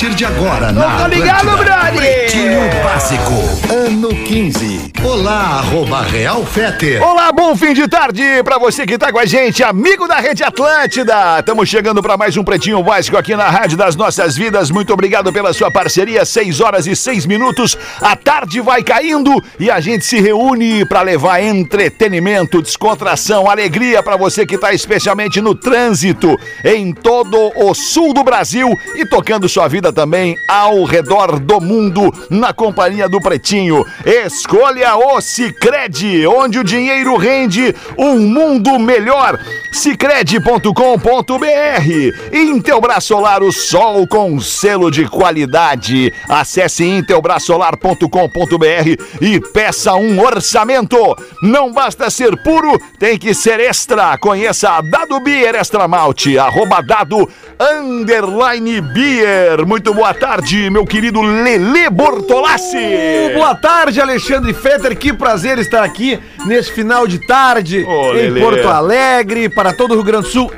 Partir de agora, na tô ligado, brother! Pretinho Básico, ano 15. Olá, arroba Real Feter. Olá, bom fim de tarde pra você que tá com a gente, amigo da Rede Atlântida. Estamos chegando pra mais um Pretinho Básico aqui na Rádio das Nossas Vidas. Muito obrigado pela sua parceria. 6 horas e 6 minutos. A tarde vai caindo e a gente se reúne pra levar entretenimento, descontração, alegria pra você que tá especialmente no trânsito em todo o sul do Brasil e tocando sua vida também ao redor do mundo na companhia do Pretinho. Escolha o Cicred, onde o dinheiro rende um mundo melhor. Cicred.com.br Intelbras Solar, o sol com selo de qualidade. Acesse intelbrasolar.com.br e peça um orçamento. Não basta ser puro, tem que ser extra. Conheça a Dado Beer Extra Malte, arroba dado underline beer. Muito boa tarde, meu querido Lele Bortolassi. Boa tarde, Alexandre Fetter. Que prazer estar aqui nesse final de tarde Ô, em Lelê. Porto Alegre, para todo o Rio Grande do Sul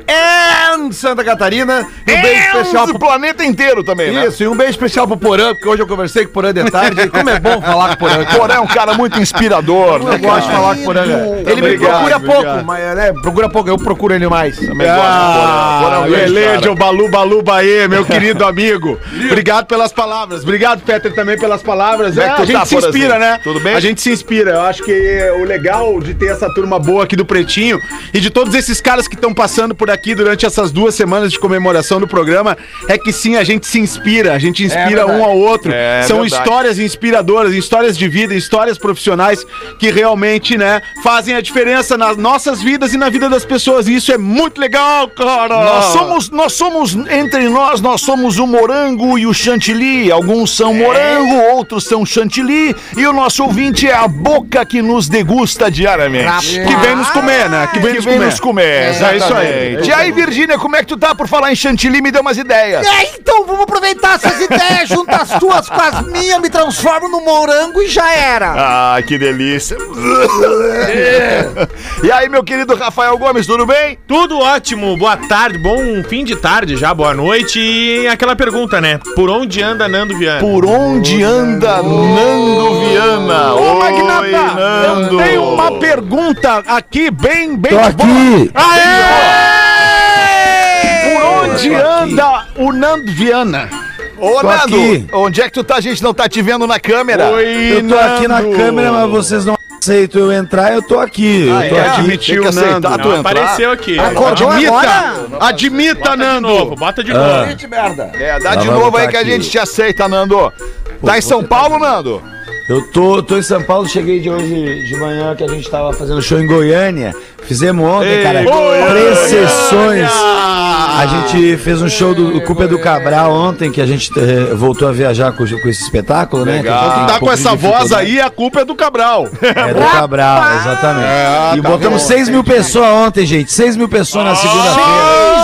e Santa Catarina. E um beijo especial pro planeta inteiro também, né? Isso, e um beijo especial pro Porã, porque hoje eu conversei com o Porã de tarde. Como é bom falar com o Porã. Porã é um cara muito inspirador, né? Eu gosto de falar com o Porã. né? Ele me procura obrigado. pouco, mas né, procura pouco, eu procuro ele mais. Também gosto Porã. Porã é cara. de Balu Balu Baê, meu querido amigo. Obrigado pelas palavras. Obrigado, Peter, também pelas palavras. É É, a gente tá, se inspira, né? Tudo bem? A gente se inspira. Eu acho que é o legal de ter essa turma boa aqui do Pretinho e de todos esses caras que estão passando por aqui durante essas duas semanas de comemoração do programa é que sim, a gente se inspira, a gente inspira verdade. um ao outro. É São verdade. histórias inspiradoras, histórias de vida, histórias profissionais que realmente, né, fazem a diferença nas nossas vidas e na vida das pessoas. E isso é muito legal, cara. Nós somos, nós somos, entre nós, nós somos o morango e o chantilly. Alguns são morango, outros são chantilly. E o nosso ouvinte é a boca que nos degusta diariamente. Que vem nos comer, né? Que vem Que nos vem comer. nos comer, É isso aí. E aí, Virgínia, como é que tu tá por falar em chantilly? Me deu umas ideias. É, então vamos aproveitar essas ideias, junta as tuas com as minhas, me transformo no morango e já era. Ah, que delícia. e aí, meu querido Rafael Gomes, tudo bem? Tudo ótimo, boa tarde, bom fim de tarde já, boa noite. E aquela pergunta, né? Por onde anda Nando Viana? Por onde anda Nando Viana? Ô, Oi, Magnata, Nando. eu tenho uma pergunta aqui bem, bem Tô boa. aqui. Por onde anda o Nando Viana? Ô, Tô Nando, aqui. onde é que tu tá? A gente não tá te vendo na câmera. Oi, Eu tô aqui na Nando. câmera, mas vocês não aceitam eu entrar, eu tô aqui. Eu tô é? aqui. Admitiu, Tem que aceitar Nando. tu Não, apareceu aqui. Acordou Admita, agora? admita, Bota de Nando. novo, bota de Ah. novo. merda. É, dá Nós de vamos novo aí botar que a aqui. gente te aceita, Nando. Tá em São Paulo, Nando? Eu tô, tô em São Paulo, cheguei de hoje de manhã que a gente tava fazendo show em Goiânia. Fizemos ontem, Ei, cara, Goiânia! três sessões. A gente fez um show do Cupa do Cabral ontem, que a gente eh, voltou a viajar com, com esse espetáculo, né? Legal. Um Tá com essa voz aí, a culpa é do Cabral. É do Cabral, exatamente. É, e tá botamos bom, 6 mil pessoas ontem, gente. 6 mil pessoas na segunda-feira.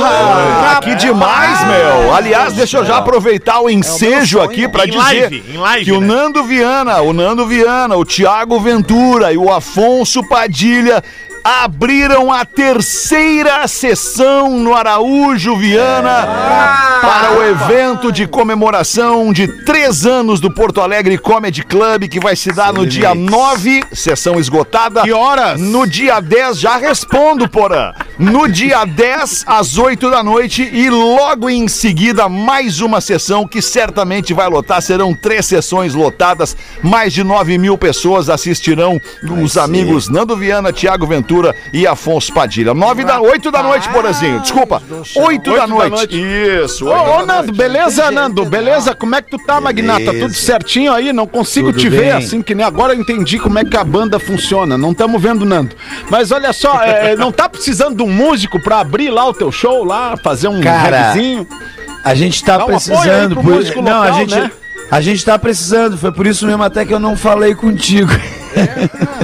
Ah, que demais, meu. Aliás, deixa eu já aproveitar o ensejo aqui pra Em dizer que o né? Nando Viana, o Nando Viana, o Thiago Ventura e o Afonso Padilha abriram a terceira sessão no Araújo Viana para o evento de comemoração de três anos do Porto Alegre Comedy Club, que vai se dar no dia 9, sessão esgotada. Que horas? No dia 10, já respondo, Porã. No dia 10, às 8 da noite, e logo em seguida, mais uma sessão que certamente vai lotar. Serão três sessões lotadas, mais de 9 mil pessoas assistirão os amigos Nando Viana, Thiago Ventura e Afonso Padilha. 9 da 8 da noite, Porazinho. Desculpa. 8 da noite. noite. Isso. Ô, ô, Nando, beleza, Nando? Beleza? Como é que tu tá, Magnata? Beleza. Tudo certinho aí? Não consigo Tudo te ver assim que nem agora eu entendi como é que a banda funciona. Não estamos vendo, Nando. Mas olha só, é, não tá precisando de um músico pra abrir lá o teu show lá, fazer um Cara, regzinho? A gente tá Dá precisando. por- músico Não, a local, gente. né? A gente tá precisando, foi por isso mesmo até que eu não falei contigo.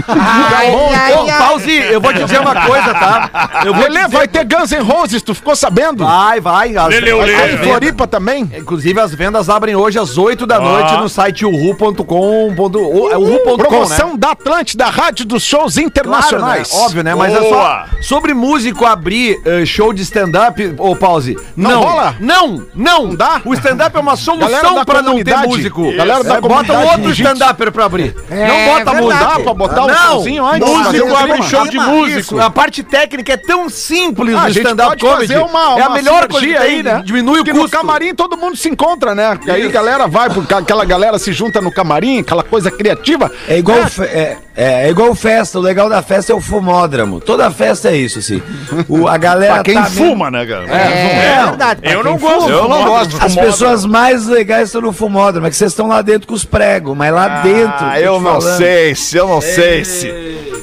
Ai, ai, Ô, ai. Pause, eu vou te dizer uma coisa, tá? Eu vou Lelê, dizer- vai ter Guns N' Roses, tu ficou sabendo? Vai, vai. As, Lelê, as- Lelê. as Floripa também? Inclusive, as vendas abrem hoje às 8 da noite no site uhu.com. o- é uhu.com, Promoção né? da Atlântida, Rádio dos Shows Claro, né? Internacionais. Óbvio, né? Mas é Boa. só sobre músico abrir eh, show de stand-up, ô Pause. Não rola? Não, não. Não dá? O stand-up é uma solução pra não ter comunidade. músico. Galera da É, bota comunidade outro stand-upper pra abrir. É, não bota verdade. Dá pra botar não. showzinho antes? Músico um abre show de Clima. músico. A parte técnica é tão simples Ah, do a gente stand-up pode comedy. fazer uma, é a melhor coisa aí, né? Diminui o custo. no camarim todo mundo se encontra, né? Aí a galera vai, porque aquela galera se junta no camarim, aquela coisa criativa. É igual, fe- é, é, é igual festa. O legal da festa é o fumódromo. Toda festa é isso, assim. O, a galera. Pra quem tá fuma, né, cara? É, Não, verdade. pra eu não gosto. Eu não gosto As pessoas mais legais estão no fumódromo. É que vocês estão lá dentro com os pregos, mas lá dentro. Ah, tô eu não falando. sei se, eu não sei se.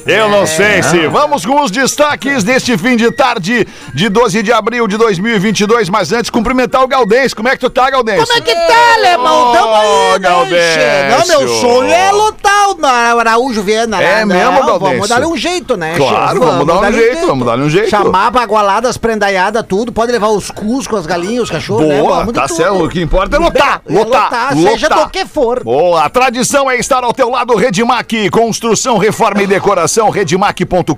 Eu não sei se. Vamos com os destaques deste fim de tarde de 12 de abril de 2022. Mas antes, cumprimentar o Galdense. Como é que tu tá, Galdense? Como é que tá, alemão? Tamo aí, né, che? Não, meu sonho é lutar o Araújo Viana. É né? mesmo, Não, Galdécio? Vamos dar um jeito, né, Claro, che? vamos dar um jeito, vamos dar um jeito. Chamar bagualadas, prendaiadas, tudo. Pode levar os cus com as galinhas, os cachorros, né? Boa, Vamos de tá certo. O que importa é lutar. É Lutar. seja lutar. do que for. Boa, a tradição é estar ao teu lado, Redmac, construção, reforma e decoração, redmac.com.br,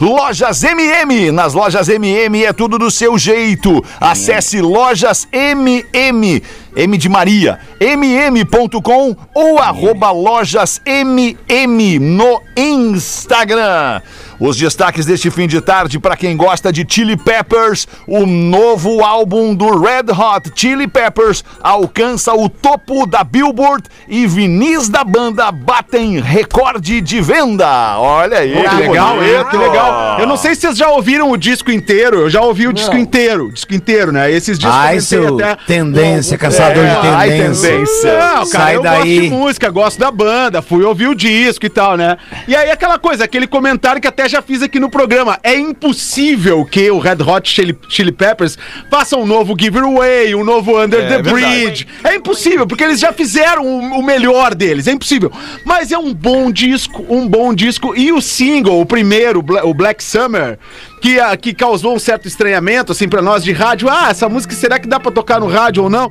lojas MM, nas lojas MM é tudo do seu jeito, acesse lojas MM, M de Maria, mm.com ou arroba lojas MM no Instagram. Os destaques deste fim de tarde para quem gosta de Chili Peppers, o novo álbum do Red Hot Chili Peppers alcança o topo da Billboard e vinis da banda batem recorde de venda. Olha aí, Pô, que legal, bonito. que legal. Eu não sei se vocês já ouviram o disco inteiro. Eu já ouvi o disco inteiro, disco inteiro, né? Esses discos Ai, eu seu até- tendência, caçador de ai, tendência. tendência. Não, cara, Sai eu daí. gosto de música, gosto da banda, fui ouvir o disco e tal, né? E aí aquela coisa, aquele comentário que até já fiz aqui no programa, é impossível que o Red Hot Chili, Chili Peppers faça um novo Give It Away, um novo Under the verdade. Bridge. É impossível, porque eles já fizeram o, o melhor deles, é impossível. Mas é um bom disco, um bom disco. E o single, o primeiro, o Bla- o Black Summer, que, ah, que causou um certo estranhamento, assim, pra nós de rádio. Ah, essa música, será que dá pra tocar no rádio ou não?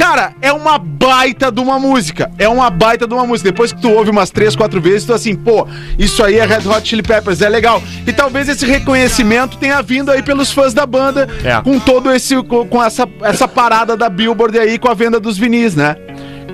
Cara, é uma baita de uma música. É uma baita de uma música. Depois que tu ouve umas três, quatro vezes, tu assim, pô, isso aí é Red Hot Chili Peppers, é legal. E talvez esse reconhecimento tenha vindo aí pelos fãs da banda, É. com todo esse, com, com essa, essa parada da Billboard aí, com a venda dos vinis, né?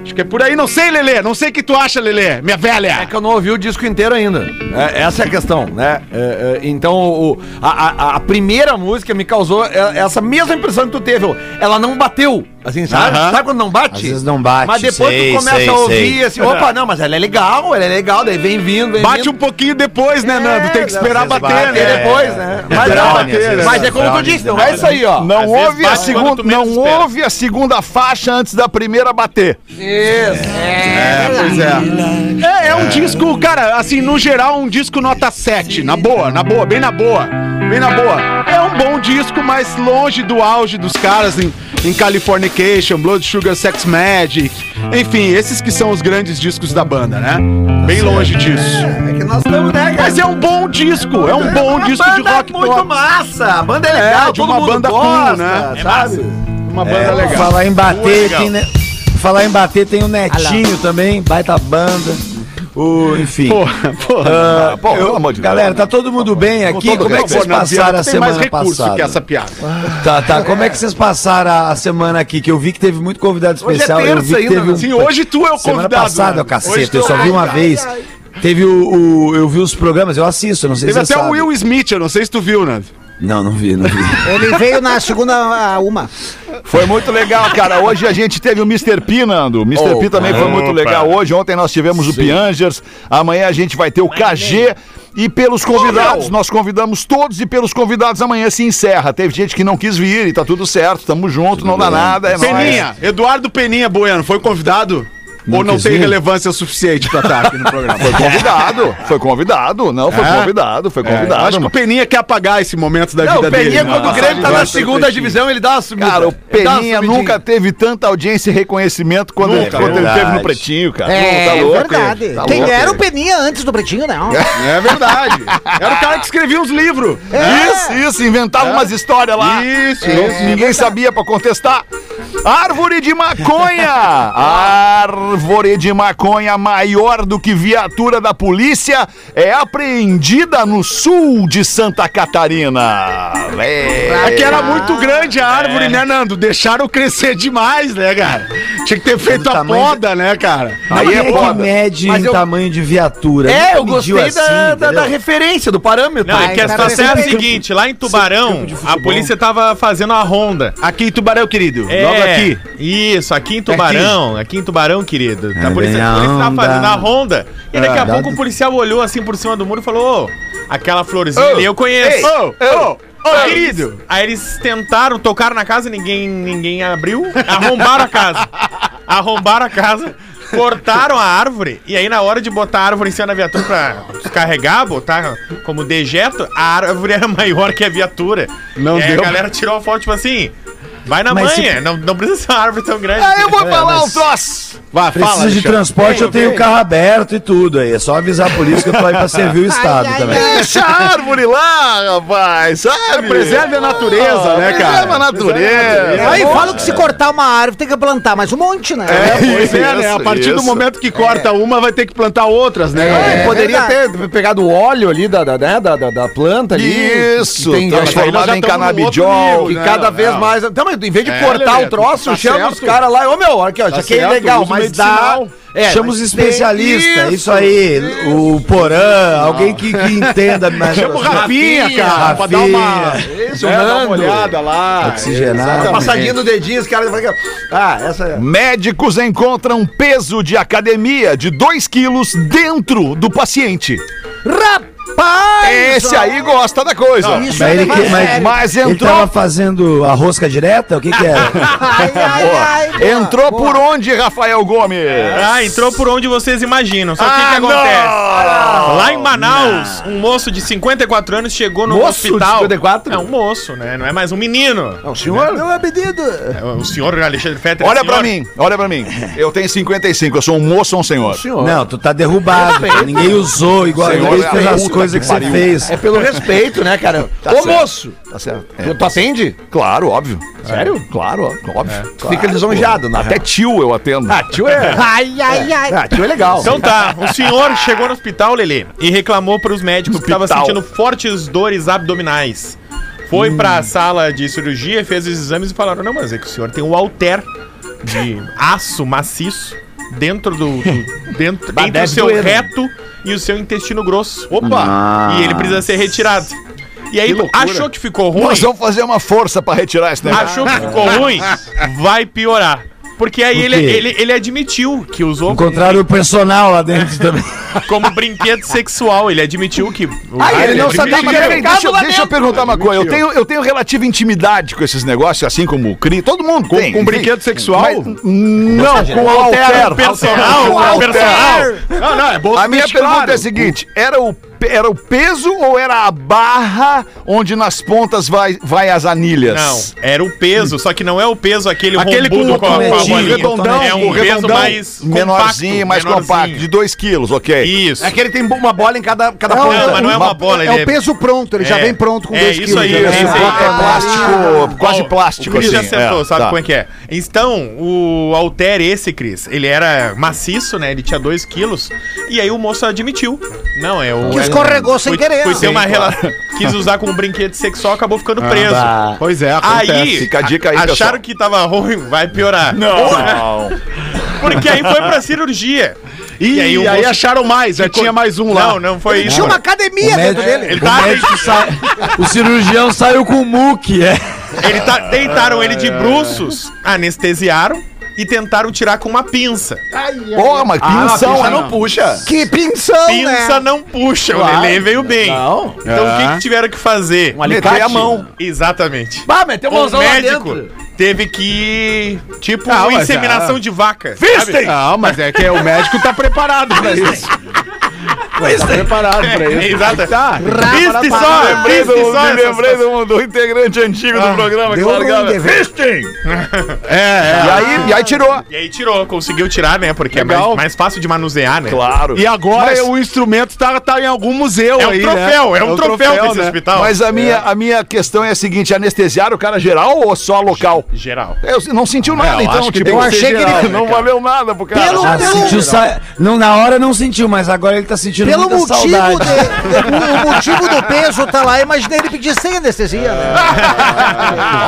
Acho que é por aí. Não sei, Lelê. Não sei o que tu acha, Lelê, minha velha. É que eu não ouvi o disco inteiro ainda. É, essa é a questão, né? É, é, então, o- a, a- a primeira música me causou é, essa mesma impressão que tu teve. Ela não bateu, assim, sabe? Aham. Sabe quando não bate? Às vezes não bate, Mas depois sei, tu começa sei, a ouvir sei. assim, opa, não, mas ela é legal, ela é legal, daí vem vindo, vem Bate vindo. um pouquinho depois, né, Nando? Tem que esperar bater, bate, né? é. depois, né? Mas, Esperar não, bater, né? mas é como tu disse, não é isso aí, ó. Não houve, a segunda, não houve a segunda faixa antes da primeira bater. É, pois é. É, é um disco, cara, assim, no geral, um disco nota 7. Na boa, na boa, bem na boa. Bem na boa. É um bom disco, mas longe do auge dos caras em, em Californication, Blood Sugar Sex Magic. Enfim, esses que são os grandes discos da banda, né? Bem longe disso. É que nós estamos, né, cara? Mas é um bom disco, é um bom A disco de banda é rock muito pop. massa, a banda é É, legal, de todo uma mundo banda cool, gosta, né? sabe? Uma banda É, legal. Falar em bater, legal. tem, né? Falar em bater tem o Netinho também, baita banda. O, enfim. Porra, porra. Ah, eu- pelo amor de Deus. galera, tá todo mundo bem aqui? todo Como é que vocês passaram a semana passada? que essa piada. Tá, tá. Como é que vocês passaram a semana aqui? Que eu vi que teve muito convidado Hoje é especial. eu vi terça que ainda, teve né? um... Sim, hoje tu é o Semana convidado. passada, né? caceta, Hoje eu só vi uma vez. Teve o, o- Eu vi os programas, eu assisto, não sei Teve se você até o. Will Smith, eu não sei se tu viu, né? Não, não vi, não vi. Ele veio na segunda uma. Foi muito legal, cara. Hoje a gente teve o Mr. P, Nando. O Mr. P também foi muito Opa. legal hoje. Ontem nós tivemos o Piangers. Amanhã a gente vai ter o KG. E pelos convidados, nós convidamos todos e pelos convidados amanhã se encerra. Teve gente que não quis vir e tá tudo certo. Tamo junto, não dá nada. É nóis. Peninha, Eduardo Peninha Bueno, foi convidado? Ou não tem relevância suficiente pra estar aqui no programa? Foi convidado, foi convidado. Não, foi É? convidado, foi É, convidado. acho que o. Peninha quer apagar esse momento da Não, vida o Peninha, dele. quando o né? Grêmio tá Ele na segunda divisão, ele dá uma sumida. Cara, o Ele Peninha nunca teve tanta audiência e reconhecimento quando, Nunca, quando ele teve no Pretinho, cara. É, Tá louco, verdade. ele. Tá Quem louco, era o ele. Peninha antes do Pretinho, né? É verdade. Era o cara que escrevia uns livros. Isso, isso, inventava umas histórias lá. Isso, Não- isso. Ninguém sabia pra contestar. Árvore de maconha! Árvore de maconha maior do que viatura da polícia é apreendida no sul de Santa Catarina. É que era muito grande a árvore, né, Nando? Deixaram crescer demais, né, cara? Tinha que ter feito a poda, né, cara? Aí é foda. mede Mas em eu- tamanho de viatura? É, eu gostei da, assim, da, da referência, do parâmetro. Não, é Ai, que a cara, situação é a seguinte, lá em Tubarão, a polícia tava fazendo a ronda. Aqui em Tubarão, querido. É, Logo aqui. Isso, aqui em Tubarão, aqui em Tubarão, querido. É a polícia, a polícia tava fazendo a ronda. E daqui a Ah, pouco o policial olhou assim por cima do muro e falou: Ô, aquela florzinha ali eu conheço. Ô, ô, ô, querido. eles- Aí eles tentaram, tocaram na casa, ninguém, ninguém abriu, arrombaram a casa. Arrombaram a casa, cortaram a árvore, e aí na hora de botar a árvore em cima da viatura pra descarregar, botar como dejeto, a árvore era maior que a viatura. Não e aí deu. a galera tirou a foto, tipo assim, vai na Mas manha, se- não, não precisa ser uma árvore tão grande. Aí eu vou É, falar mas- um troço. Vai, Precisa fala, de Alexandre. transporte, eu tenho o carro aberto e tudo aí. É só avisar a polícia que eu tô aí pra servir o Estado ai, também. Deixa a árvore lá, rapaz, sabe? Preserve a natureza, né, cara? Preserva a natureza. Aí falam que se cortar uma árvore tem que plantar mais um monte, né? É, pois é, né? Isso, A partir do isso. momento que corta uma, vai ter que plantar outras, né? É, galera? poderia verdade. ter pegado o óleo ali da, da, né, da, da, da planta ali. Isso, que tem, transformado em canabidiol. nível, que né? cada vez mais. Então, mas em vez de É, cortar Lelê, o troço, tá chama certo. os caras lá. Ô meu, aqui, ó, Tá isso aqui é legal, mas dá. medicinal. É, Chama os mas especialistas, tem- isso, aí. O Porã, alguém que, que entenda mais. Chama o Rafinha, cara, pra dar uma, Isso, é, dar uma olhada lá. Oxigenado. Passadinha no dedinho, os caras. Ah, essa é. Médicos encontram peso de academia de 2 quilos dentro do paciente. Rapaz! Esse aí gosta da coisa. Isso Mas é ele, levar que- mas. Mas ele entrou, tava fazendo a rosca direta? O que que era? Ai, ai, ai, boa, entrou boa. por onde, Rafael Gomes? Ah, entrou por onde vocês imaginam. Só que o que, Ah, que acontece? não! Lá em Manaus, um moço de 54 anos chegou no Moço de hospital. 54? É um moço, né? Não é mais um menino. Não, senhor. Meu é pedido. É O senhor Alexandre Fetter. Olha senhor. pra mim, olha pra mim. Eu tenho 55, eu sou um moço ou um senhor? senhor. Não, tu tá derrubado. Ninguém usou igual. Senhor, ninguém é fez as puta coisas que que, você fez. É pelo respeito, né, cara? Tá Ô, certo. moço! Tá certo. Tu, tu atende? Claro, óbvio. Sério? Claro, ó, óbvio. Tu fica lisonjeado, né? Até tio eu atendo. Ah, tio é. Ai, ai, ai. Ah, tio é legal. Então tá, o senhor chegou no hospital, Lelê, e reclamou pros médicos que estava Hospital. sentindo fortes dores abdominais. Foi pra sala de cirurgia, fez os exames e falaram: Não, mas é que o senhor tem um halter de aço maciço dentro do. do- dentro, Bah, entre o seu doer, né? reto e o seu intestino grosso. Opa! E ele precisa ser retirado. E aí, Que achou que ficou ruim? Nós vamos fazer uma força pra retirar esse negócio. Achou que ficou ruim? Vai piorar. Porque aí ele, ele, ele admitiu que usou Encontraram o personal lá dentro também. como brinquedo sexual. Ele admitiu que. Ah, ele não sabia que era deixa, deixa eu perguntar uma coisa. Eu tenho, eu tenho relativa intimidade com esses negócios, assim como o CRI. Todo mundo Com, tem. com brinquedo sexual? Mas, não, com o alter. Personal, Com o alter. personal. Não, não, é bolsa A minha pergunta é a seguinte: era o, era o peso ou era a barra onde nas pontas vai, vai as anilhas? Não, era o peso, só que não é o peso aquele Aquele com rombudo o com, a, com a bolinha. redondão, é um o peso redondão, mais Menorzinho, mais menorzinho. compacto, de 2 quilos, ok. Isso. É que ele tem uma bola em cada, cada Não, ponta. Não, mas não é uma bola, É ele o peso pronto, ele já É. vem pronto com É, 2 isso quilos. aí, né? é isso aí. É plástico, quase Ó, plástico, O Cris já assim. acertou, é, sabe tá. como é que é. Então, o Alter, esse, Cris, ele era maciço, né? Ele tinha 2 quilos. E aí o moço admitiu. Não, é o. Que é- escorregou sem querer. Foi ter uma relação. Quis usar como brinquedo sexual, acabou ficando preso. Pois é, acontece. Aí, Fica a dica aí, acharam que tava ruim, vai piorar. Não. Porque aí foi pra cirurgia. E, aí, o moço- acharam mais, já tinha mais um lá. Não, não foi Ele isso. tinha uma academia O dentro médico, dele. Ele o, tá- médico sai- o cirurgião saiu com o muque, é. Ele tá, deitaram ele de bruços, anestesiaram, e tentaram tirar com uma pinça. Porra, mas pinção, pinça não puxa. Que pinção, Pinça né? não puxa, Claro. o Lelê veio bem. Não. Então o que, que tiveram que fazer? Um alicate. Meter a mão. Exatamente. Bah, meteu O mãozão lá médico dentro. teve que. Tipo, Ah, mas inseminação é. de vaca. Fistem! Não, mas é que o médico tá preparado pra isso. Tá preparado pra É, isso. exato. Tá. Viste só, Lembrei viste do, só me lembrei do, do integrante antigo do programa que largava. deve- Fisting! É, E aí, e aí tirou. E aí tirou, conseguiu tirar, né? Porque é Legal. mais, mais fácil de manusear, né? Claro. é. E agora Mas- o instrumento tá, tá em algum museu É um aí, troféu, né? é um troféu desse né? hospital. Mas a minha, a minha questão é a seguinte: anestesiaram o cara geral ou só local? Geral. Eu não sentiu nada, eu então. acho que tipo, ser achei que ele né, não valeu nada pro cara. Pelo- Ah, pelo- sentiu sa... não, na hora não sentiu, mas agora ele tá sentindo Pelo muita motivo, saudade. de, o, o motivo do peso tá lá, imaginei ele pedir sem anestesia, né?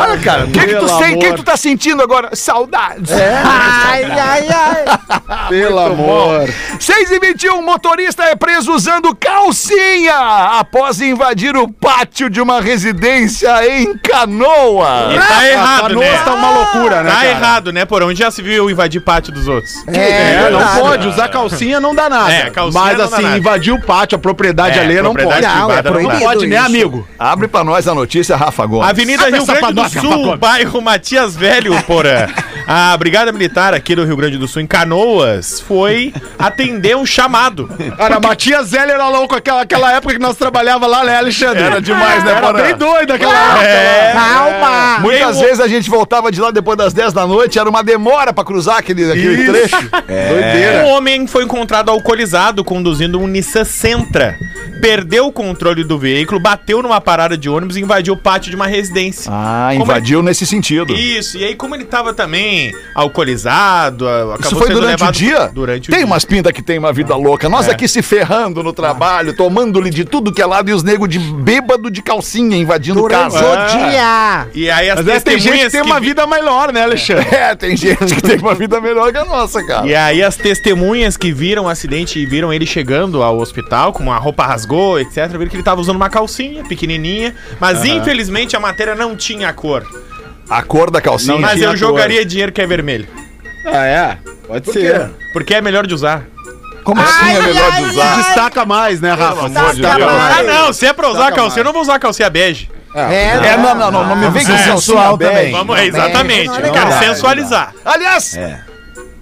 Olha, cara, o que, que tu sente? O que tu tá sentindo agora? Saudades. Ai, ai, ai. Pelo amor. 6 e 21, motorista é preso usando calcinha após invadir o pátio de uma residência em Canoa. E tá errado, Canoas né? tá uma loucura, né, Tá cara? errado, né? Por onde já se viu eu invadir pátio dos outros? É, não verdade. pode. Usar calcinha não dá nada. É, calcinha Mas não dá assim, nada. invadir o pátio, a propriedade É, alheia não pode. Não, é privada não proibido pode, né, isso. amigo? Abre pra nós a notícia, Rafa Gomes. Avenida Abre Rio Grande do Sul, bairro Matias Velho, porã. A Brigada Militar aqui do Rio Grande do Sul, em Canoas, foi atender um chamado. Cara, Matias Zé era louco aquela, aquela época que nós trabalhava lá, né, Alexandre? Era demais, né, Era Porã? bem doido aquela época. É. Calma. Muitas vezes a gente voltava de lá depois das 10 da noite, era uma demora pra cruzar aquele, aquele trecho. Doideira. Um homem foi encontrado alcoolizado conduzindo um Nissan Sentra. Perdeu o controle do veículo, bateu numa parada de ônibus e invadiu o pátio de uma residência. Ah, Como invadiu nesse sentido. Isso, e aí como ele tava também alcoolizado, acabou Isso foi sendo durante o dia? Durante o tem dia. umas pintas que tem uma vida louca. Nós aqui se ferrando no trabalho, tomando-lhe de tudo que é lado e os negros de bêbado de calcinha invadindo Durante casa. o dia. E aí as Mas é, tem gente que testemunhas tem uma vi- vida melhor, né, Alexandre? É, tem gente que tem uma vida melhor que a nossa, cara. E aí as testemunhas que viram o acidente e viram ele chegando ao hospital, com a roupa rasgou, etc, viram que ele tava usando uma calcinha pequenininha, mas infelizmente a matéria não tinha cor. A cor da calcinha. mas tinha eu cor. jogaria dinheiro que é vermelho, Ah, é? Pode ser. porque é melhor de usar. Como assim é melhor de usar? Destaca mais, né, Rafa? amor de Destaca Deus. mais. Ah, não, se é pra usar Saca calcinha, eu mais. não vou usar calcinha bege. É, É, não, não, não, não me vem com É, sensual também. Vamos, exatamente. não é Eu legal. quero Não sensualizar. Aliás,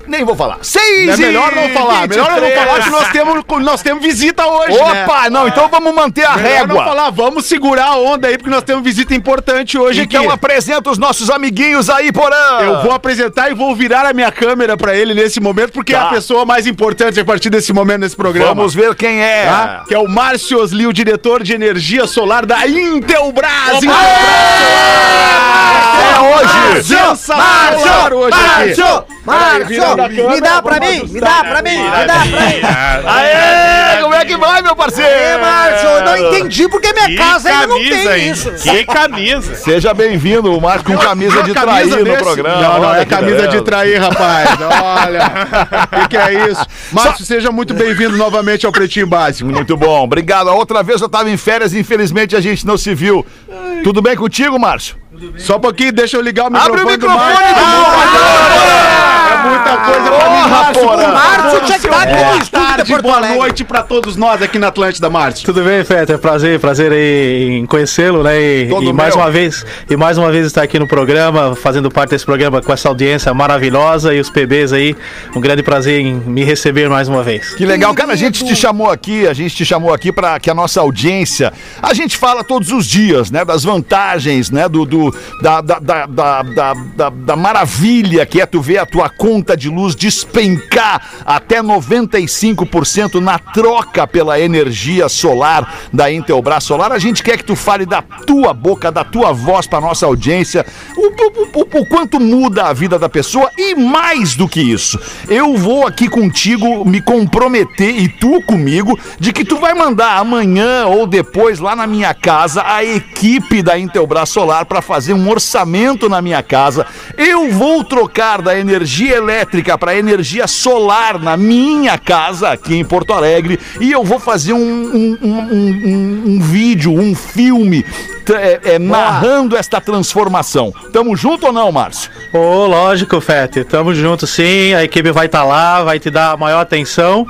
nem vou falar. Seis É melhor não falar. Melhor não 23. falar que nós temos, nós temos visita hoje, né? Opa, não, então vamos manter a Melhor não régua. falar, vamos segurar a onda aí, porque nós temos visita importante hoje Então aqui. apresenta os nossos amiguinhos aí, Porã. Eu vou apresentar e vou virar a minha câmera pra ele nesse momento, porque é Tá. a pessoa mais importante a partir desse momento nesse programa. Vamos ver quem é. Tá? Que é o Márcio Osli, o diretor de energia solar da Intelbras. É hoje. Sensacional hoje aqui. Márcio, Márcio, me dá pra mim, me dá pra mim, me dá pra mim. Aê, como é que vai, meu parceiro? Ê, Márcio, eu não entendi porque minha Que casa ainda não camisa, tem hein? isso. Que camisa. Seja bem-vindo, o Marco com camisa de Camisa trair no desse- programa. Não, não, é camisa de trair, rapaz. Olha. O que, é isso? Márcio, seja muito bem-vindo novamente ao Pretinho Básico. Muito bom, obrigado. A outra vez eu tava em férias e infelizmente a gente não se viu. Tudo bem contigo, Márcio? Só um pouquinho, deixa eu ligar o Abre microfone, o microfone do Márcio. do É muita coisa pra mim, Porra, porra. Por Márcio favor, tinha que tarde, Porto boa Alegre. noite pra todos nós aqui na Atlântida, Márcio. Tudo bem, Fetter? Prazer, prazer aí em conhecê-lo, né? E, e mais meu. uma vez, e mais uma vez estar aqui no programa, fazendo parte desse programa com essa audiência maravilhosa e os PBs aí. Um grande prazer em me receber mais uma vez. Que legal, cara, a gente te chamou aqui, a gente te chamou aqui para que a nossa audiência, a gente fala todos os dias, né, das vantagens, né, do, do da, da, da, da, da, da- da maravilha que é tu ver a tua conta de luz despencar até 95% na troca pela energia solar da Intelbras Solar. A gente quer que tu fale da tua boca, da tua voz para nossa audiência, o, o- o- o quanto muda a vida da pessoa e mais do que isso. Eu vou aqui contigo me comprometer e tu comigo de que tu vai mandar amanhã ou depois lá na minha casa a equipe da Intelbras Solar para fazer um orçamento na minha casa. Eu vou trocar da energia elétrica para energia solar na minha casa aqui em Porto Alegre e eu vou fazer um, um- um- um- vídeo, um filme é, é, narrando esta transformação. Tamo junto ou não, Márcio? Ô, lógico, Fete. Tamo junto, sim. A equipe vai estar lá, vai te dar a maior atenção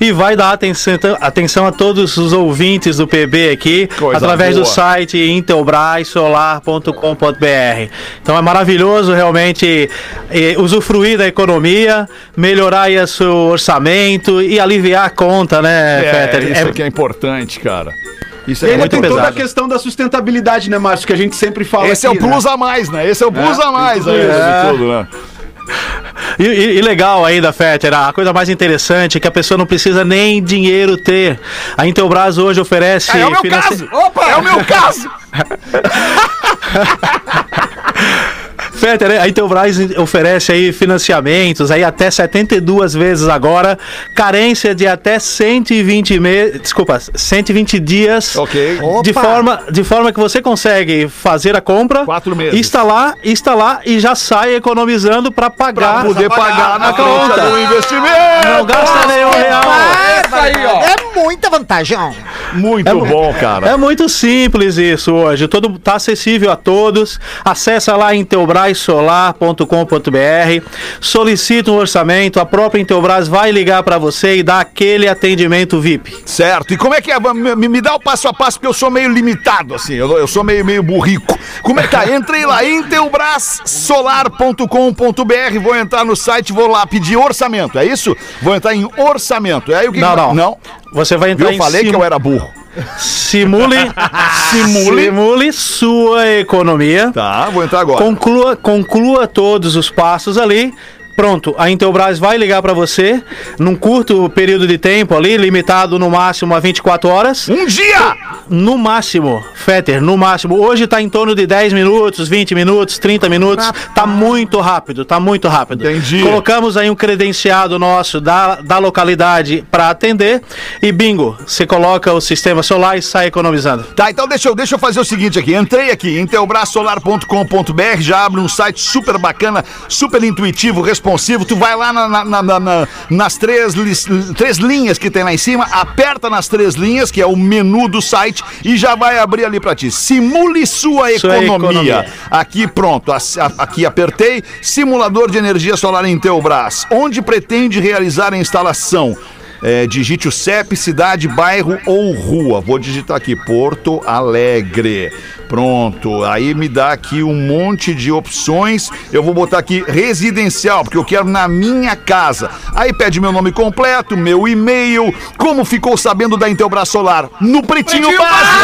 e vai dar atenção, atenção a todos os ouvintes do PB aqui, Coisa através do boa. site intelbrasolar.com.br. Então é maravilhoso realmente eh, usufruir da economia, melhorar aí o seu orçamento e aliviar a conta, né, Fetter? isso É- aqui é importante, cara. Isso E é ainda muito tem toda a pesado. questão da sustentabilidade, né, Márcio? Que a gente sempre fala Esse é o aqui, plus né? a mais, né? Esse é o plus É, a mais aí isso. de tudo, né? E, e- e legal ainda, Fetter, a coisa mais interessante é que a pessoa não precisa nem dinheiro ter. A Intelbras hoje oferece. É, o meu financi- caso! Opa! É o meu caso! Fetter, a Intelbras oferece aí financiamentos aí até 72 vezes agora, carência de até 120 meses, desculpa, 120 dias. Ok. De Opa! forma, de forma que você consegue fazer a compra, Quatro meses. instalar, instalar e já sai economizando para Pra pagar, poder pagar na conta do investimento! Não gasta nenhum real. É muita vantagem. Muito bom, cara. É muito simples isso hoje. Todo tá acessível a todos. Acessa lá intelbrasolar.com.br, solicita um orçamento, a própria Intelbras vai ligar para você e dar aquele atendimento VIP. Certo. E como é que é? Me, me dá o passo a passo, porque eu sou meio limitado, assim. Eu, eu sou meio, meio burrico. Como é que tá? Entrei lá, intelbrassolar.com.br. Vou entrar no site, vou lá pedir orçamento. É isso? Vou entrar em orçamento. Aí o que Não, que- não. Não. Você vai entrar Eu falei sim- que eu era burro. Simule, Simule. simule sua economia. Tá, vou entrar agora. Conclua, conclua todos os passos ali. Pronto, a Intelbras vai ligar para você num curto período de tempo ali, limitado no máximo a 24 horas. Um dia! No máximo, Fetter, no máximo. Hoje tá em torno de 10 minutos, 20 minutos, 30 minutos. Tá muito rápido, tá muito rápido. Entendi. Colocamos aí um credenciado nosso da, da localidade para atender e bingo, você coloca o sistema solar e sai economizando. Tá, então deixa eu, deixa eu fazer o seguinte aqui. Entrei aqui, intelbrasolar.com.br, já abre um site super bacana, super intuitivo, responsivo. Tu vai lá na- na- na- na- na- nas três, três linhas que tem lá em cima, aperta nas três linhas, que é o menu do site, e já vai abrir ali pra ti. Simule sua economia. economia. Aqui, pronto. Aqui apertei. Simulador de energia solar Intelbras. Onde pretende realizar a instalação? É, digite o CEP, cidade, bairro ou rua. Vou digitar aqui, Porto Alegre. Pronto. Aí me dá aqui um monte de opções. Eu vou botar aqui residencial, porque eu quero na minha casa. Aí pede meu nome completo, meu e-mail. Como ficou sabendo da Intelbras Solar? No Pretinho, Básico!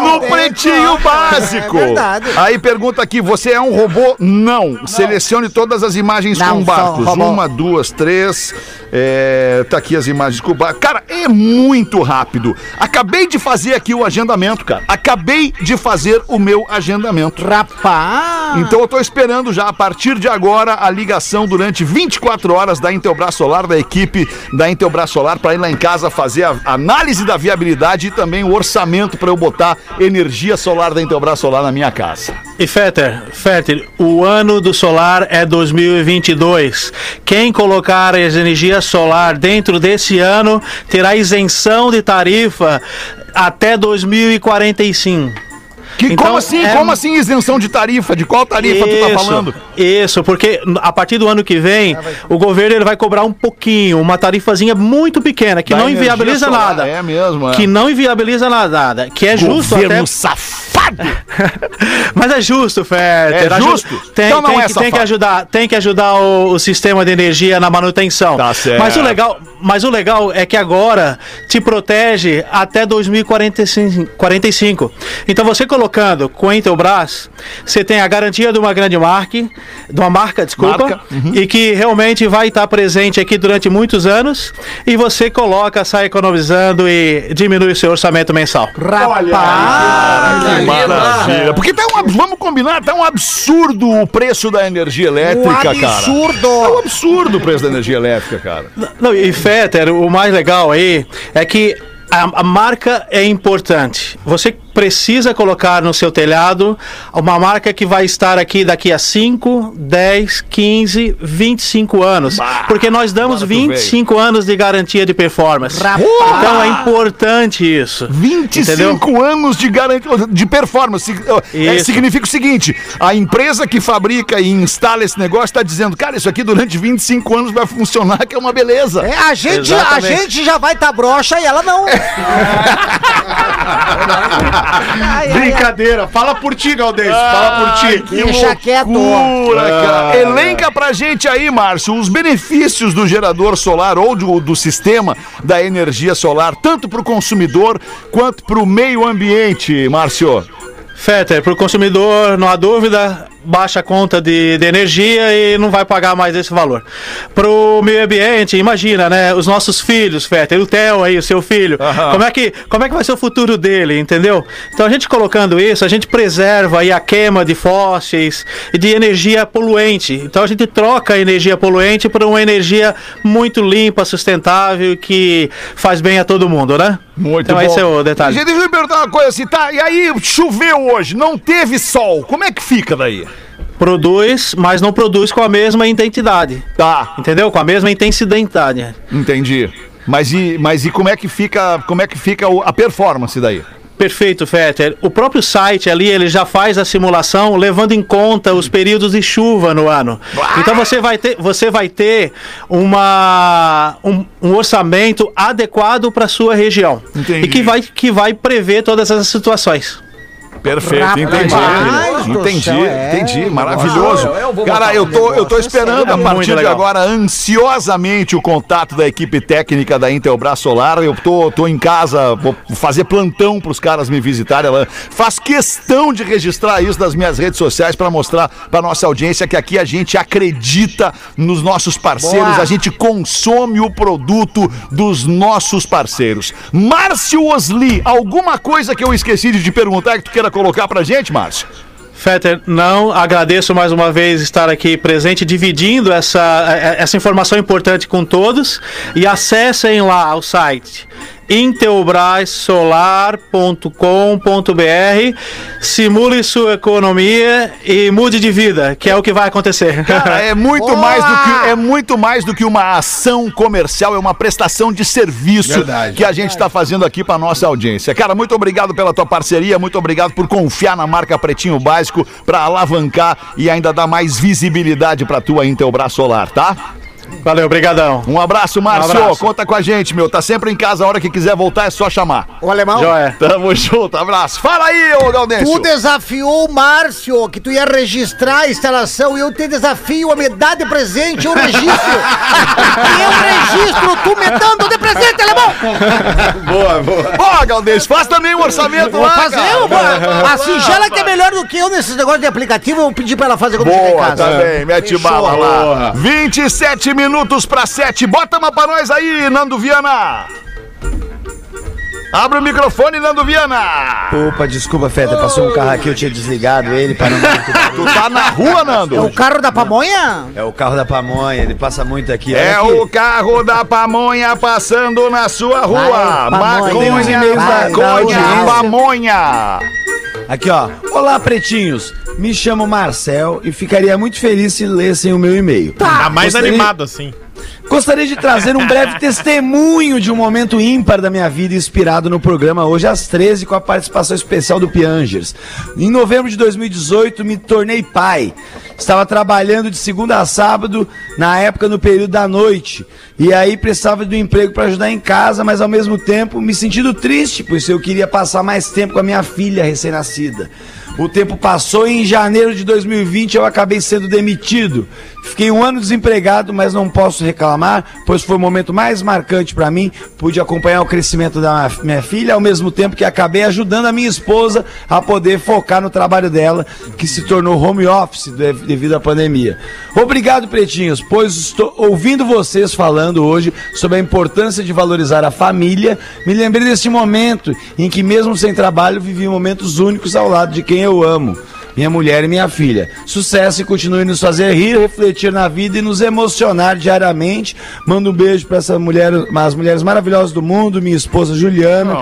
No Pretinho Básico! É verdade. Aí pergunta aqui, você é um robô? Não. Selecione todas as imagens Não com barcos. Uma, duas, três. É, tá aqui as imagens com barcos. Cara, é muito rápido. Acabei de fazer aqui o agendamento, cara. Acabei de fazer o meu agendamento. Rapaz. Então eu tô esperando já a partir de agora a ligação durante 24 horas da Intelbras Solar, da equipe da Intelbras Solar, para ir lá em casa fazer a análise da viabilidade e também o orçamento para eu botar energia solar da Intelbras Solar na minha casa. E Fetter, Fetter, o ano do solar é 2022. Quem colocar as energias solar dentro desse ano terá isenção de tarifa até 2045. Que, Então, como assim? é- Como assim isenção de tarifa? De qual tarifa tu tá Isso, falando? Isso, porque a partir do ano que vem, o governo ele vai cobrar um pouquinho, uma tarifazinha muito pequena, que Da não inviabiliza solar, nada. é mesmo, é. Que não inviabiliza nada, que é justo Governo até safado! Mas é justo, Fetter. É justo? Tem, Então não tem é que, tem que ajudar, tem que ajudar o, o sistema de energia na manutenção. Tá certo. Mas o legal, mas o legal é que agora te protege até 2045. 45. Então você colocando com a Intelbras, você tem a garantia de uma grande marca, de uma marca, desculpa, Marca, uhum. e que realmente vai estar presente aqui durante muitos anos e você coloca, sai economizando e diminui o seu orçamento mensal. Rapaz. Que maravilha. Porque tá um, vamos combinar, tá um absurdo o preço da energia Um elétrica, cara. absurdo. É um absurdo o preço da energia elétrica, cara. Não, e Fetter, o mais legal aí é que a, a marca é importante. Você precisa colocar no seu telhado uma marca que vai estar aqui daqui a 5, 10, 15, 25 anos. porque nós damos agora tu 25 anos de garantia de performance. Então é importante isso. 25 anos de garantia de performance. É, Isso. significa o seguinte: a empresa que fabrica e instala esse negócio está dizendo, cara, isso aqui durante 25 anos vai funcionar, que é uma beleza. É, a gente, a gente já vai tá broxa e ela não. Ai, ai. Brincadeira. Fala por ti, Galdês. Fala por ti. Deixa quieto. Cara. Elenca pra gente aí, Márcio, os benefícios do gerador solar ou do, do sistema da energia solar, tanto pro consumidor quanto pro meio ambiente, Márcio. Fetter, para o consumidor, não há dúvida, baixa a conta de, de energia e não vai pagar mais esse valor. Para o meio ambiente, imagina, né? Os nossos filhos, Fetter, o Theo aí, o seu filho, como, é que, como é que vai ser o futuro dele, entendeu? Então a gente colocando isso, a gente preserva aí a queima de fósseis e de energia poluente. Então a gente troca a energia poluente por uma energia muito limpa, sustentável, que faz bem a todo mundo, né? Muito então bom. esse é o detalhe. Gente, deixa eu perguntar uma coisa assim, tá? E aí, choveu hoje, não teve sol, como é que fica daí? Produz, mas não produz com a mesma intensidade. Tá, Entendeu? Com a mesma intensidade. entendi. Mas e, mas e como é que fica, como é que fica a performance daí? Perfeito, Fetter. O próprio site ali, ele já faz a simulação levando em conta os períodos de chuva no ano. Então você vai ter, você vai ter uma, um, um orçamento adequado para sua região. Entendi. E que vai, que vai prever todas essas situações. Perfeito, Rapaz entendi. do Entendi, céu, é. entendi. Maravilhoso. Eu- eu vou Cara, eu tô, eu tô esperando a partir de agora ansiosamente o contato da equipe técnica da Intelbras Solar. Eu tô, tô em casa, vou fazer plantão pros caras me visitarem. Ela faz questão de registrar isso nas minhas redes sociais para mostrar pra nossa audiência que aqui a gente acredita nos nossos parceiros, Boa. a gente consome o produto dos nossos parceiros. Márcio Osli, alguma coisa que eu esqueci de te perguntar que tu queira colocar pra gente, Márcio? Fetter, não, agradeço mais uma vez estar aqui presente, dividindo essa, eh, essa informação importante com todos. E acessem lá ao site intelbrassolar.com.br, simule sua economia e mude de vida, que é o que vai acontecer. Cara, é muito mais do que é muito mais do que uma ação comercial, é uma prestação de serviço Verdade. que a gente está fazendo aqui para nossa audiência. Cara, muito obrigado pela tua parceria, muito obrigado por confiar na marca Pretinho Básico para alavancar e ainda dar mais visibilidade para tua Intelbras Solar, tá? Valeu, brigadão. Um abraço, Márcio. Um abraço. Conta com a gente, meu. Tá sempre em casa, a hora que quiser voltar é só chamar. O alemão. Joia. Tamo junto, abraço. Fala aí, ô Gaudêncio. Tu desafiou o Márcio que tu ia registrar a instalação e eu te desafio a me dar de presente o registro. eu registro, tu me dando de presente, alemão. Boa, boa. Ó, Gaudêncio, faz também um orçamento Vou lá, fazer, cara. eu vou. A Singela que é melhor do que eu nesses negócios de aplicativo, eu vou pedir pra ela fazer quando chegar em Boa, casa. também. Mete Fechou. bala lá. Boa. 27 minutos pra 7. Bota uma pra nós aí, Nando Viana. Abre o microfone, Nando Viana. Opa, desculpa, Feta, passou um carro aqui, eu tinha desligado ele para não. Tu tá na rua, Nando? É o carro da pamonha? É o carro da pamonha, ele passa muito aqui. É aqui. o carro da pamonha passando na sua rua. Vai, pamonha. Maconha, maconha, pamonha. Aqui, ó. Olá, pretinhos. Me chamo Marcel e ficaria muito feliz se lessem o meu e-mail. Tá mais Gostaria- animado assim. Gostaria de trazer um breve testemunho de um momento ímpar da minha vida inspirado no programa hoje às 13 com a participação especial do Piangers. Em novembro de 2018 me tornei pai. Estava trabalhando de segunda a sábado, na época no período da noite. E aí precisava do emprego para ajudar em casa, mas ao mesmo tempo me sentindo triste, pois eu queria passar mais tempo com a minha filha recém-nascida. O tempo passou e em janeiro de 2020 eu acabei sendo demitido. Fiquei um ano desempregado, mas não posso reclamar, pois foi o momento mais marcante para mim. Pude acompanhar o crescimento da minha filha, ao mesmo tempo que acabei ajudando a minha esposa a poder focar no trabalho dela, que se tornou home office de- devido à pandemia. Obrigado, pretinhos, pois estou ouvindo vocês falando hoje sobre a importância de valorizar a família. Me lembrei deste momento em que, mesmo sem trabalho, vivi momentos únicos ao lado de quem eu amo. Minha mulher e minha filha. Sucesso e continue nos fazer rir, refletir na vida e nos emocionar diariamente. Mando um beijo para essa mulher, as mulheres maravilhosas do mundo, minha esposa Juliana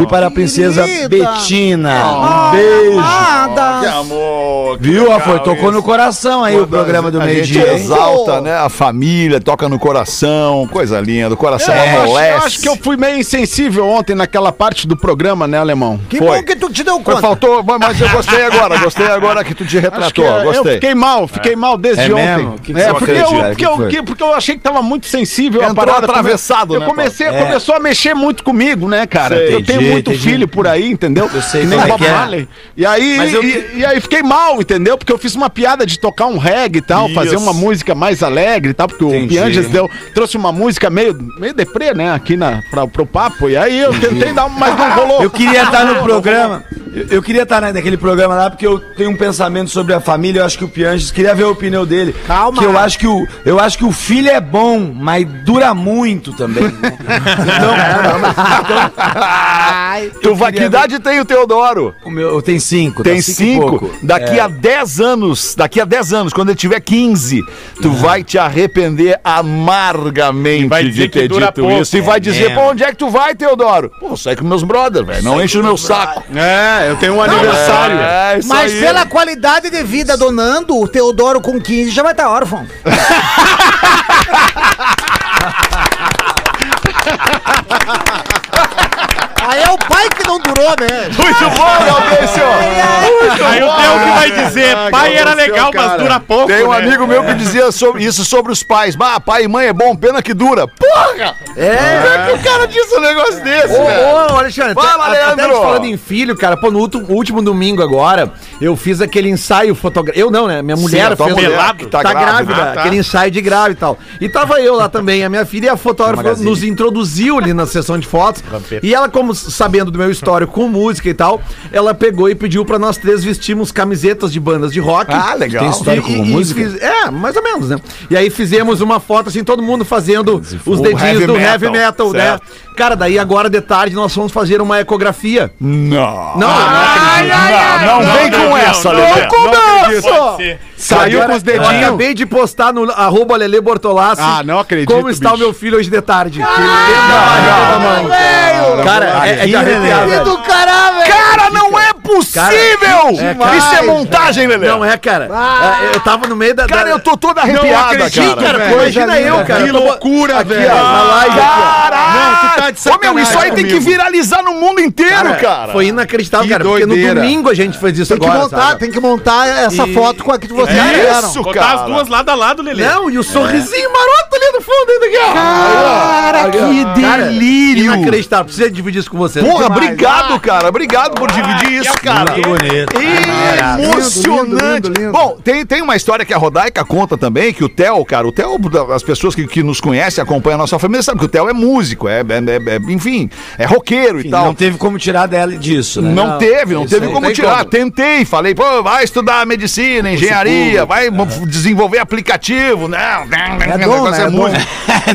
e para a princesa Querida. Betina. Um beijo. Amada. Que amor. que Viu? Legal foi, tocou isso. no coração aí o programa do A gente meio-dia. exalta, né? A família, toca no coração, coisa linda, o coração É, eu, acho, amolece. eu acho que eu fui meio insensível ontem naquela parte do programa, né, Alemão? Que Foi. bom que tu te deu Mas conta. faltou, mas eu gostei agora, gostei agora que tu te Acho que retratou, é, eu gostei. fiquei mal, fiquei mal desde É ontem. que que é, porque, eu, porque, eu, que- porque eu achei que tava muito sensível a Entrou parada. atravessado, eu né, comecei? É. Começou a mexer muito comigo, né, cara? Sei. eu tenho Entendi, muito entendi. filho por aí, entendeu? Eu sei que nem é Bob é. Marley. E aí, eu- e, e aí fiquei mal, entendeu? Porque eu fiz uma piada de tocar um reggae e tal, fazer Isso. uma música mais alegre e tal, porque Entendi. o Pianges deu, trouxe uma música meio, meio deprê, né, aqui na, pra, pro papo. E aí eu tentei dar, mas não rolou. Eu queria estar no programa. Eu, eu queria estar na- naquele programa lá porque eu tenho um pensamento sobre a família. Eu acho que o Pianges queria ver a opinião dele. Calma. Que eu acho que o eu acho que o filho é bom, mas dura muito também. né? Então, vai, que idade tem o Teodoro? o meu, eu tenho cinco. Tem tá cinco. e pouco. Daqui a 10 anos, daqui a 10 anos, quando ele tiver 15, tu vai te arrepender amargamente vai de ter dito pouco. isso. E vai dizer, mesmo. pô, onde é que tu vai, Teodoro? Pô, sair com meus brothers, velho. Não enche o meu saco. É, eu tenho um aniversário. É, isso Mas aí. Pela qualidade de vida do Nando, o Teodoro com 15 já vai estar órfão. Aí é o pai que não durou, né? Muito bom, o Theo que vai dizer, Ah, pai era aconteceu, legal, mas cara. dura pouco. Tem um né? amigo meu que dizia sobre isso sobre os pais. Bah, pai e mãe é bom, pena que dura. Porra! É? Como é que o cara disse um negócio desse, Ô, velho? ô, Alexandre, Fala, até- até falando em filho, cara, pô, no último, último domingo agora, eu fiz aquele ensaio fotográfico. Eu não, né? Minha mulher a tua fez. mulher Pelado? que tá Tá, grávida. grávida, Ah, tá. aquele ensaio de grávida e tal. E tava eu lá também, a minha filha e a fotógrafa nos introduziu ali na sessão de fotos. E ela, como sabendo do meu histórico com música e tal, ela pegou e pediu pra nós três vestirmos camisetas de bandas de rock. Ah, legal. Tem histórico com música? fiz- é, mais ou menos, né? E aí fizemos uma foto assim, todo mundo fazendo os dedinhos heavy do metal, heavy metal, né? certo. Cara, daí agora de tarde nós vamos fazer uma ecografia. Não. Não, Ai, ai, ai, não, vem não, com não, essa, não, Lelê. não Pode ser. Saiu com os Eu dedinhos. acabei de postar no arroba Lele Bortolassi. Ah, não acredito, Como está bicho. o meu filho hoje de tarde. velho! Cara, é, é de arrepiar, velho. do velho! Cara, é possível! é, cara. Isso é montagem, Lelê. Não é, cara. É, eu tava no meio da. Cara, da- eu tô toda arrepiada, acredito, cara. velho. Imagina eu, cara. Que loucura, aqui, velho. Ó, na live aqui, ó. Caralho! Não, tu tá de Ô, meu, isso aí sacanagem tem que comigo. viralizar no mundo inteiro, cara. Foi inacreditável, Que cara. Porque no doideira. domingo a gente fez isso Tem que agora. montar, sabe? tem que montar essa E- foto com a que vocês É isso, Botar cara. as duas lado a lado, Lelê. Não, e o sorrisinho maroto ali no fundo ainda aqui, ó. Cara, que Cara, delírio. Inacreditável. Precisa dividir isso com você. Porra, obrigado, cara. Obrigado por dividir isso, cara. Muito bonito. Emocionante. Lindo, lindo, lindo. Bom, tem, tem uma história que a Rodaica conta também, que o Theo, cara, o Theo, as pessoas que, que nos conhecem, acompanham a nossa família, sabem que o Theo é músico, é, é- é- é- enfim, é roqueiro e Enfim, tal. Não teve como tirar dela disso, né? Não, teve, não teve aí. como tirar. como. Tentei, falei, pô, vai estudar medicina, engenharia, vai desenvolver aplicativo, né? É bom, negócio né? É bom. música.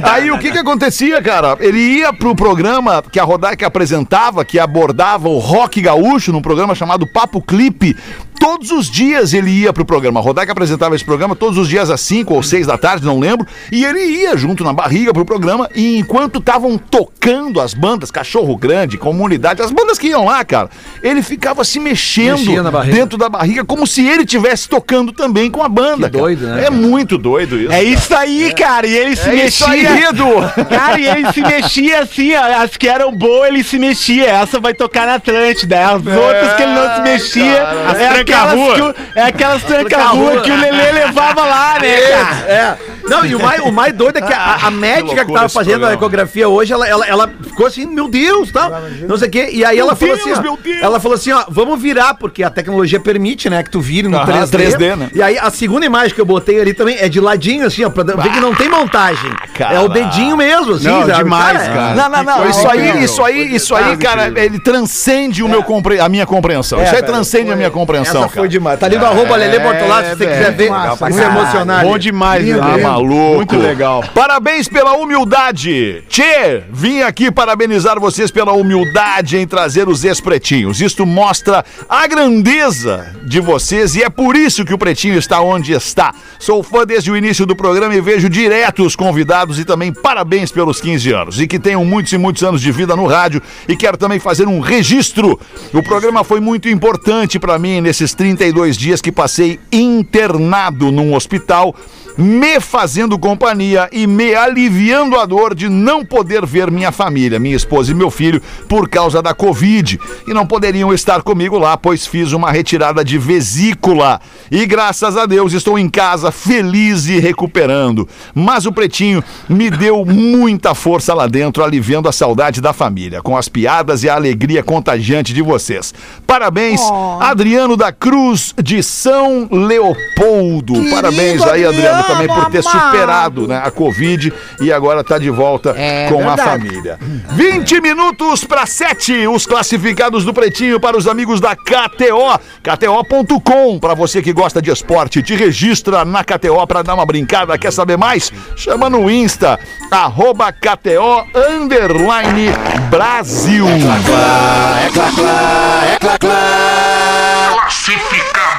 Aí o que que acontecia, cara? Ele ia pro programa que a Rodaica apresentava, que abordava o rock gaúcho, num programa chamado Papo Clipe. Todos os dias ele ia pro programa. A Rodaica apresentava esse programa todos os dias às 5 ou 6 da tarde, não lembro. E ele ia junto na barriga pro programa. E enquanto estavam tocando as bandas, Cachorro Grande, Comunidade, as bandas que iam lá, cara, ele ficava se mexendo dentro da barriga, como se ele estivesse tocando também com a banda. Que cara. doido, né, É muito doido isso. É isso aí, cara. E ele se É isso mexia. aí, Edu. Cara, e ele se mexia assim, ó, as que eram boas, ele se mexia. Essa vai tocar na Atlântida. As outras que ele não se mexia, As é aquelas, que o, é aquelas tranca-rua que o Lelê levava lá, né, cara? É. Não, e o mais, o mais doido é que a, a médica que loucura tava fazendo programa. a ecografia hoje, ela, ela, ela ficou assim, meu Deus, tal, não sei o quê. E aí ela falou Deus, assim, ó, meu Deus. ela falou assim, ó, vamos virar, porque a tecnologia permite, né, que tu vire no Aham, 3D. 3D, né? E aí a segunda imagem que eu botei ali também é de ladinho, assim, ó, pra ver que não tem montagem. É cara. o dedinho mesmo, assim, Não, sabe? demais, é- cara. Não, não, não. Isso aí, isso aí, isso aí, cara, ele transcende o meu compre... a minha compreensão. É, isso aí velho, transcende a minha compreensão, Essa foi cara. demais. Tá ali no arroba Lele Bortolassi, se você quiser ver, se cara. emocionar. Bom demais, Lindo, Lelê. Tá. Muito legal. Parabéns pela humildade. Tchê, vim aqui parabenizar vocês pela humildade em trazer os ex-pretinhos. Isto mostra a grandeza de vocês e é por isso que o Pretinho está onde está. Sou fã desde o início do programa e vejo direto os convidados e também parabéns pelos 15 anos. E que tenham muitos e muitos anos de vida no rádio e quero também fazer um registro. O programa foi muito importante para mim nesses 32 dias que passei internado num hospital me fazendo companhia e me aliviando a dor de não poder ver minha família, minha esposa e meu filho, por causa da Covid. E não poderiam estar comigo lá, pois fiz uma retirada de vesícula. E graças a Deus estou em casa, feliz e recuperando. Mas o Pretinho me deu muita força lá dentro, aliviando a saudade da família, com as piadas e a alegria contagiante de vocês. Parabéns, Adriano da Cruz de São Leopoldo. Parabéns aí, Adriano, também por ter superado né, a Covid e agora tá de volta É com a verdade. família. 20 minutos para 7, os classificados do Pretinho para os amigos da KTO. KTO.com, para você que gosta de esporte, te registra na KTO para dar uma brincada. Quer saber mais? Chama no Insta, arroba KTO underline Brasil.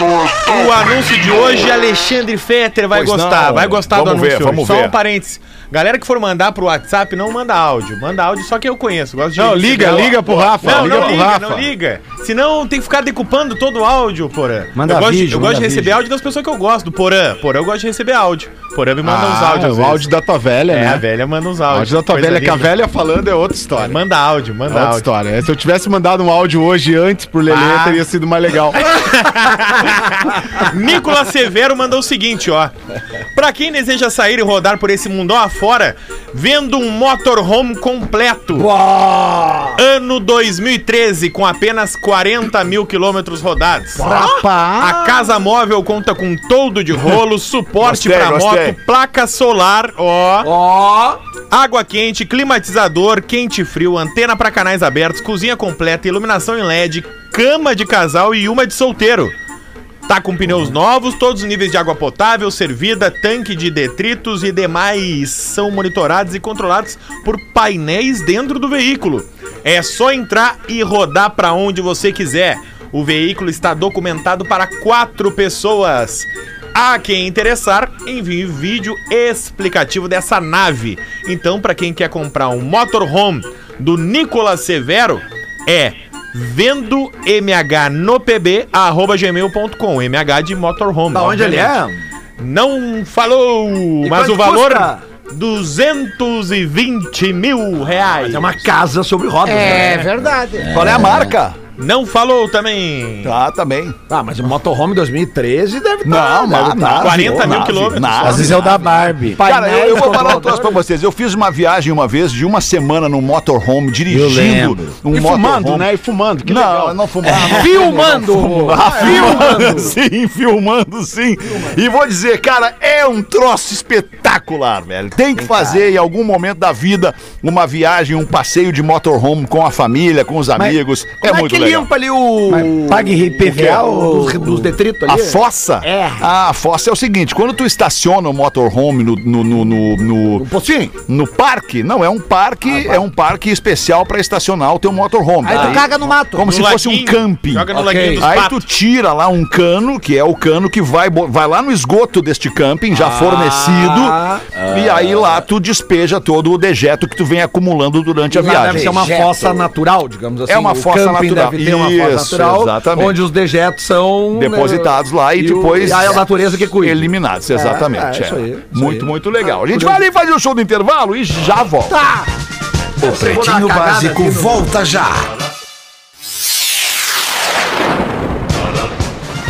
O anúncio de hoje, Alexandre Fetter vai Pois gostar, não. vai gostar Vamos do anúncio ver, hoje. vamos Só ver. um parênteses. Galera que for mandar pro WhatsApp, não manda áudio. Manda áudio só que eu conheço. Gosto de Não, liga, receber- liga pro Rafa. Não, liga não pro liga, Rafa. não liga. Senão tem que ficar decupando todo o áudio, Porã. Manda eu gosto, de- vídeo, eu gosto de receber vídeo. áudio das pessoas que eu gosto. Do Porã. Porã eu gosto de receber áudio. Porã me manda uns Ah, áudios. às o áudio da tua velha, É, né? a velha manda uns O áudios. áudio da tua velha, que a linda. velha falando é outra história. Manda áudio, É manda outra áudio. história. Se eu tivesse mandado um áudio hoje antes pro Lelê, Ah. teria sido mais legal. Nicolas Severo mandou o seguinte, ó. Pra quem deseja sair e rodar por esse mundão afora, vendo um motorhome completo. Ano 2013, com apenas 40 mil quilômetros rodados. A casa móvel conta com toldo de rolo, suporte Gostei, pra gostei. moto, placa solar, ó. Ó, Água quente, climatizador, quente e frio, antena para canais abertos, cozinha completa, iluminação em LED, cama de casal e uma de solteiro. Tá com pneus novos, todos os níveis de água potável, servida, tanque de detritos e demais são monitorados e controlados por painéis dentro do veículo. É só entrar e rodar para onde você quiser. O veículo está documentado para quatro pessoas. A quem interessar, envie vídeo explicativo dessa nave. Então, para quem quer comprar um motorhome do Nicolas Severo, é vendo mh no pb arroba gmail.com mh de motorhome. da onde ele é? Não falou, mas quanto o valor custa? 220 mil reais. É uma casa sobre rodas. É né? verdade. Qual é a marca? Não falou também. Tá, também. Ah, mas o motorhome 2013 deve Não, tá, não, tá. 40 mil nave, quilômetros. Às vezes é o da Barbie. Cara, eu, eu vou falar um troço pra vocês. Eu fiz uma viagem uma vez de uma semana num motorhome, dirigindo lembro. um E fumando, motorhome. né? E fumando. Que não, legal. não fumava. Filmando! Ah, filmando, sim, filmando, sim. E vou dizer, cara, é um troço espetacular, velho. Tem que fazer em algum momento da vida uma viagem, um passeio de motorhome com a família, com os amigos. É Como é muito legal. Limpa ali o... Mas pague IPVA ou... Dos, dos detritos A ali? fossa? É. Ah, a fossa é o seguinte: quando tu estaciona o motorhome no, no, no, no, no, pocinho? no parque, não, é um parque, é um parque especial pra estacionar o teu motorhome. Aí tu caga no mato. Como No se fosse um camping. Joga no Ok. laguinho dos Aí patos. tu tira lá um cano, que é o cano que vai, vai lá no esgoto deste camping, já fornecido, e aí lá tu despeja todo o dejeto que tu vem acumulando durante a viagem. deve ser uma Dejeto. fossa natural, digamos assim. É uma fossa natural. Deve ter uma fossa Isso, natural, exatamente. onde os dejetos são... né, Depositados lá e, o- depois. E aí a natureza que cuida. Eliminados, exatamente. é, isso é. aí, isso muito, aí. muito legal. A gente curioso. vai ali fazer o show do intervalo e já volta. Tá! O Pretinho Básico volta já.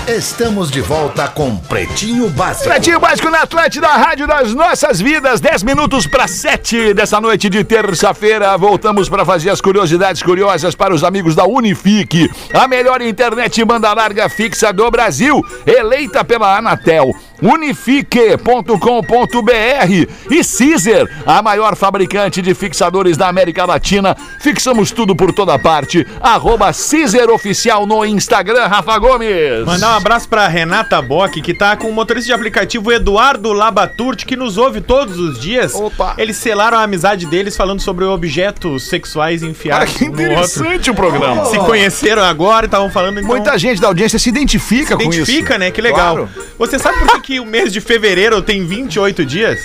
Estamos de volta com Pretinho Básico. Pretinho Básico na Atlântida, Rádio das Nossas Vidas, 10 minutos para 7 dessa noite de terça-feira. Voltamos para fazer as curiosidades curiosas para os amigos da Unifique, a melhor internet banda larga fixa do Brasil, eleita pela Anatel. unifique.com.br e Caesar, a maior fabricante de fixadores da América Latina. Fixamos tudo por toda parte. Arroba Caesar Oficial no Instagram, Rafa Gomes. Mandar um abraço pra Renata Bock, que tá com o motorista de aplicativo Eduardo Labaturti, que nos ouve todos os dias. Opa. Eles selaram a amizade deles falando sobre objetos sexuais enfiados que um no outro. interessante o programa. Se conheceram agora e estavam falando então, Muita gente da audiência se identifica, com isso. identifica, né? Que legal. Claro. Você sabe por que, que o mês de fevereiro tem 28 dias?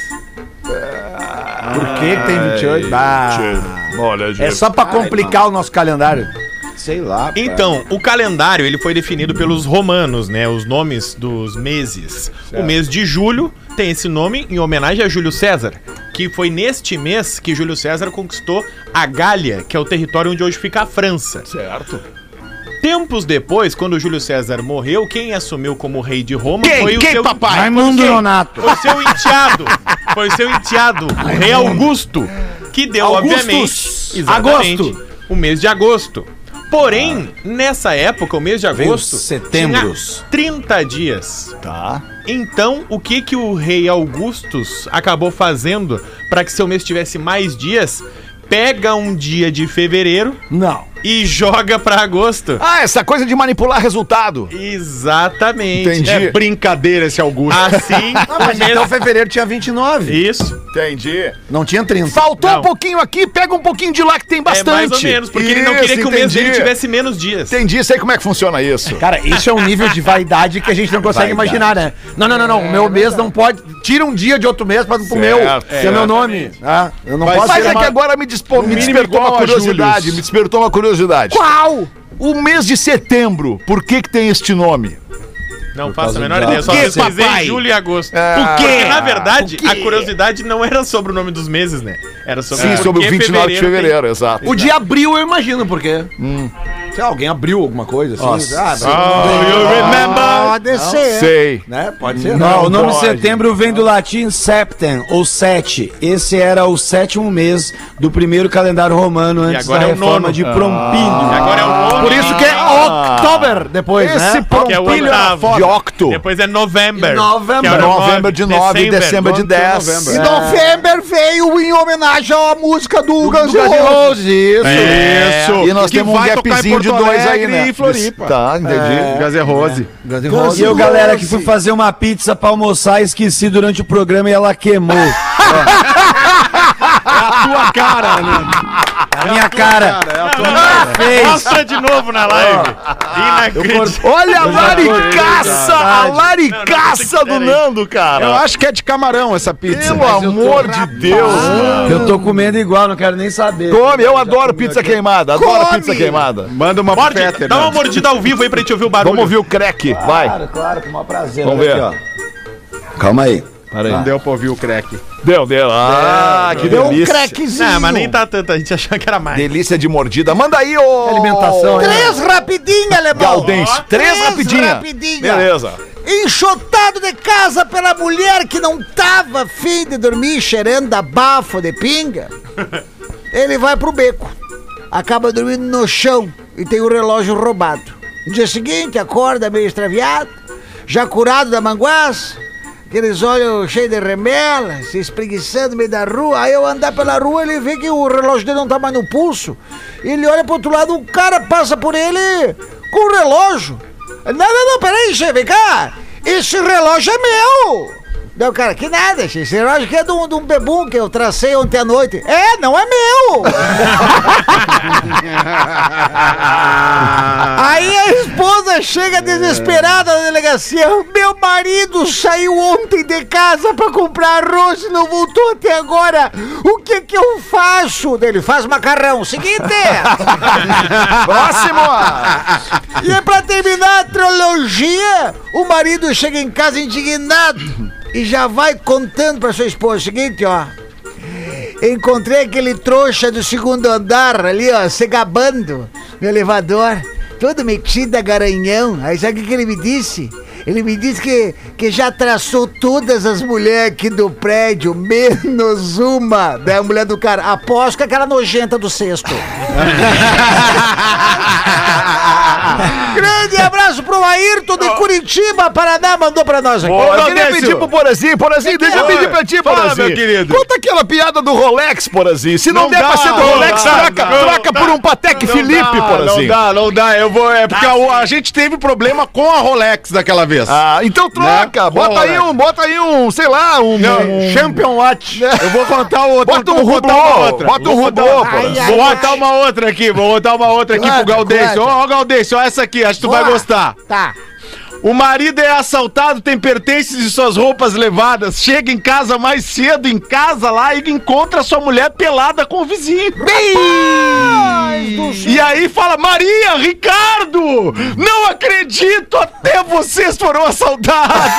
Por que que tem 28? Olha, É só pra complicar o nosso calendário. Sei lá. Então, o calendário ele foi definido pelos romanos, né? Os nomes dos meses. O mês de julho tem esse nome em homenagem a Júlio César, que foi neste mês que Júlio César conquistou a Gália, que é o território onde hoje fica a França. Certo. Tempos depois, quando Júlio César morreu, quem assumiu como rei de Roma Quem? foi o Quem, seu papai? Raimundo? Nonato. Foi o seu enteado. Foi o seu enteado, o rei Augusto, que deu, Augustus. obviamente, exatamente, Agosto. o mês de agosto. Porém, nessa época, o mês de agosto, setembros. tinha 30 dias. Tá. Então, o que que o rei Augustus acabou fazendo para que seu mês tivesse mais dias? Pega um dia de fevereiro Não. e joga para agosto. Ah, essa coisa de manipular resultado. Exatamente. Entendi. É brincadeira esse Augusto. Assim, Ah, mas o mês... então fevereiro tinha 29. Isso. Entendi. Não tinha 30. Faltou Não. um pouquinho aqui, pega um pouquinho de lá que tem bastante. É mais ou menos, porque ele não queria Isso, que o mês dele tivesse menos dias. Entendi, sei como é que funciona isso. Cara, isso é um nível de vaidade que a gente não consegue Vaidade. imaginar, né? Não, não, não, não. O meu mês não pode. Tira um dia de outro mês pra pro meu. Certo, que é meu nome. Ah, eu não Vai posso Mas é que uma- agora me, dispo- me despertou uma curiosidade. Me despertou uma curiosidade. Qual? O mês de setembro, por que que tem este nome? Não faço a menor ideia. Só Por quê, pesquisei julho e agosto. Ah, Porque, na verdade, por quê? a curiosidade não era sobre o nome dos meses, né? Era sobre Sim, por sobre o que 29 de tem- fevereiro, exato. O de abril eu imagino por quê. Sei lá, alguém abriu alguma coisa assim. Nossa. Ah, Oh, you remember? Pode ser. Sei. né? Pode ser. Não, o nome pode. setembro vem do latim septem, ou sete. Esse era o sétimo mês do primeiro calendário romano antes da agora é reforma de Prompílio. E agora é o nono. Por isso que é October depois, Esse né? Que é. De octo. Depois é November. November. que é o November de 9 e December. dezembro de 10. E November veio em homenagem à música do Guns N' Guns N' Roses. Isso. É, E nós Que temos um gapzinho de Porto dois aí, né? e Floripa. Tá, entendi. Gazer Rose. N' Roses. E eu, galera, que fui fazer uma pizza pra almoçar, esqueci durante o programa e ela queimou. Tua cara, né? A minha cara. Fez. Mostra de novo na live. Inacreditável. Olha a laricaça, a laricaça do. Nando, Eu cara. acho que é de camarão essa pizza. Pelo amor de Deus. Eu tô comendo igual, não quero nem saber. Come, eu adoro pizza queimada, adoro pizza queimada. Manda uma Morde, Peter, dá uma mordida ao vivo aí pra gente ouvir o barulho. Vamos ouvir o crack, vai. Claro, claro, com o maior prazer. Vamos ver. aqui, ó. Calma aí. Não deu pra ouvir o crack. Deu, deu. Ah, que Deu um delícia. crackzinho. Não, mas nem tá tanto, a gente achava que era mais. Delícia de mordida. Manda aí, ô. Alimentação? Três rapidinho, alemão. Galdense. Três rapidinha. rapidinha. Beleza. Enxotado de casa pela mulher que não tava afim de dormir cheirando a bafo de pinga. Ele vai pro beco. Acaba dormindo no chão e tem o relógio roubado. No dia seguinte, acorda meio extraviado, já curado da manguaça, aqueles olhos cheios de remela, se espreguiçando no meio da rua. Aí eu andar pela rua, ele vê que o relógio dele não tá mais no pulso. Ele olha pro outro lado, o cara passa por ele com o relógio. Não, não, não, peraí, chefe, vem cá. Esse relógio é meu. Não, cara, que nada, chefe. Esse relógio aqui é de um, de um bebum que eu tracei ontem à noite. É, não é meu. Aí a esposa chega desesperada na delegacia. Meu marido saiu ontem de casa pra comprar arroz e não voltou até agora. O que que eu faço? Ele faz macarrão. Seguinte. Próximo. E é pra terminar a trilogia, o marido chega em casa indignado e já vai contando pra sua esposa o seguinte, ó. Encontrei aquele trouxa do segundo andar ali, ó, se gabando no elevador, todo metido a garanhão. Aí sabe o que ele me disse? Ele me disse que, que já traçou todas as mulheres aqui do prédio, menos uma da mulher do cara. Aposto que é aquela nojenta do sexto. Grande abraço pro Ayrton de Curitiba, Paraná, mandou pra nós aqui. Eu queria Galdêncio. pedir pro Porazinho, Porazinho, deixa eu Oi. pedir pra ti, Fala, Porazinho. meu querido. Conta aquela piada do Rolex, Porazinho. Se não, Não der dá, pra ser do não Rolex, dá, troca, não troca dá. por um Patek Não Felipe, dá, Não Porazinho. dá, não dá. Eu vou. É porque a, a gente teve problema com a Rolex daquela vez. Ah, então troca. Né? Bota aí um, bota aí um, sei lá, um... um- Champion Watch. Eu vou contar outra. Bota um outra. bota um ai, Vou ai. botar uma outra aqui, vou botar uma outra aqui Guarda, pro Galdêncio. Ó, ó, Galdêcio, ó essa aqui, acho que tu vai Boa. gostar. Tá. O marido é assaltado, tem pertences de suas roupas levadas. Chega em casa mais cedo, em casa lá, e encontra sua mulher pelada com o vizinho. E aí fala, Maria, Ricardo, não acredito, até vocês foram assaltados.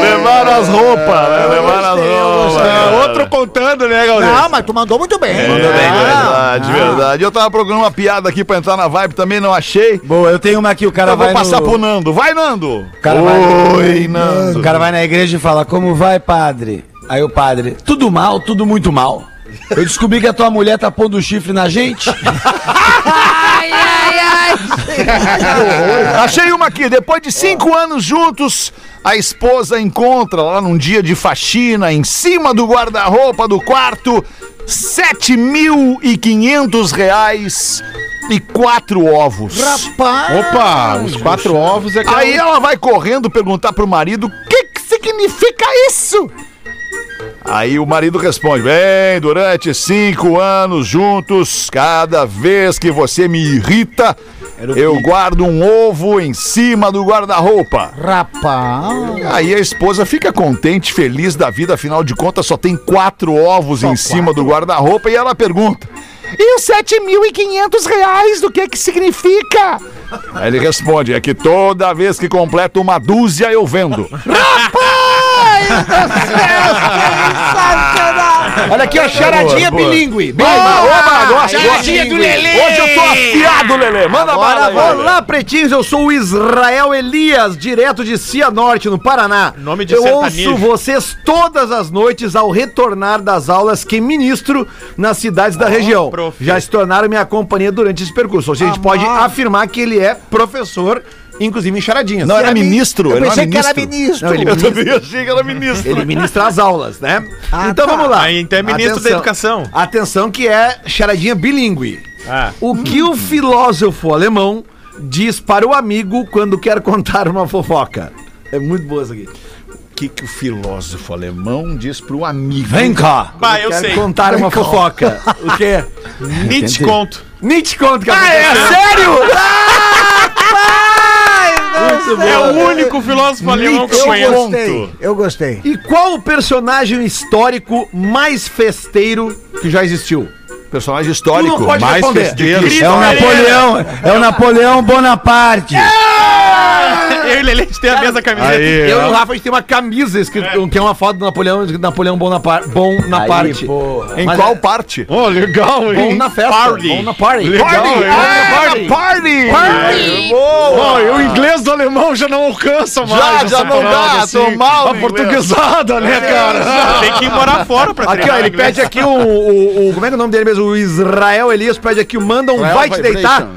Levaram as roupas, né? Levaram as roupas. É, outro contando, né, Galdêncio? Não, mas tu mandou muito bem. Mandou bem, Ah, verdade, verdade. Eu tava procurando uma piada aqui pra entrar na vibe, também não achei. Boa, eu tenho uma aqui, o cara Então eu vai vou passar no... pro Nando. Vai, Nando! cara vai- Oi, Nando. O cara vai na igreja e fala, como vai, padre? Aí o padre, tudo mal, tudo muito mal. Eu descobri que a tua mulher tá pondo chifre na gente. Achei uma aqui. Depois de cinco anos juntos, a esposa encontra lá num dia de faxina, em cima do guarda-roupa do quarto, sete mil e quinhentos reais e quatro ovos. Rapaz. Opa, os quatro ovos é que Aí ela vai correndo perguntar pro marido: o que, que significa isso? Aí o marido responde: Bem, durante cinco anos juntos, cada vez que você me irrita, eu guardo um ovo em cima do guarda-roupa. Rapaz. Aí a esposa fica contente, feliz da vida, afinal de contas só tem quatro ovos em cima do guarda-roupa e ela pergunta: E os 7.500 reais, do que que significa? Aí ele responde: É que toda vez que completo uma dúzia eu vendo. Olha aqui, ó, charadinha bilíngue. Bem, Oba, gosta, charadinha do Lelê. Hoje eu tô afiado, Lelê. Manda bala aí, Lelê. Olá, pretinhos, eu sou o Israel Elias, direto de Cianorte, no Paraná. Nome de eu sertanejo. ouço vocês todas as noites ao retornar das aulas que ministro nas cidades da região. profe. Já se tornaram minha companhia durante esse percurso. Ou seja, a gente pode afirmar que ele é professor, inclusive em charadinhas. Não, era Eu ministro. Eu pensei era que era ministro. ministro. Não, ele Eu também achei que era ministro. Ele ministra as aulas, né? Ah, então tá. vamos lá. Aí, então é ministro da educação. Atenção que é charadinha bilíngue. Ah. O que o filósofo alemão diz para o amigo quando quer contar uma fofoca? É muito boa isso aqui. O que, que o filósofo alemão diz pro amigo? Vem cá. Bah, eu quer sei. contar uma fofoca. O quê? Nietzsche conto. Nietzsche conta que Ah, é aconteceu. sério? É o único filósofo alemão que eu Eu conheço. gostei. Eu gostei. E qual o personagem histórico mais festeiro que já existiu? Personagem Tu histórico. não pode mais festeiro. É o Napoleão, é o Napoleão Bonaparte. Eu e Lelê a gente tem a mesma camiseta. Aí, Eu e o Rafa, a gente tem uma camisa escrito, que é uma foto do Napoleão, Napoleão bom na, par, bom na Aí, parte. porra. Em Mas qual é- parte? Ó, legal, Bom hein? na festa. Party. Bom na party. Legal, Party. hein? Ah, party! Party. Ó, e o inglês do alemão já não alcança mais. Já, já não dá, tô mal A no portuguesada, né, cara? Tem que ir morar fora pra Aqui, ó, treinar ele inglês. pede aqui o, o, o- Como é que é o nome dele mesmo? O Israel Elias pede aqui o manda um Israel vai te deitar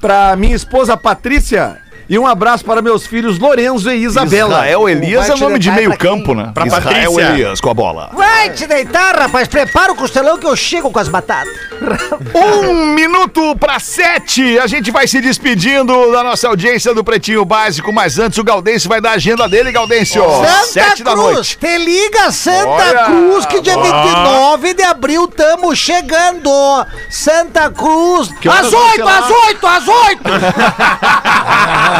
pra minha esposa Patrícia e um abraço para meus filhos Lorenzo e Isabela. Israel Elias é te nome de meio campo, né? Pra Israel Patrícia. Elias com a bola. Vai te deitar, rapaz. Prepara o costelão que eu chego com as batatas. Um minuto para sete. A gente vai se despedindo da nossa audiência do Pretinho Básico, mas antes o Gaudêncio vai dar a agenda dele, Gaudêncio. Sete da Cruz, noite. te liga Santa Olha, Cruz que dia ó. 29 de abril tamo chegando. Santa Cruz, às vai ser 8, lá? às 8, às 8.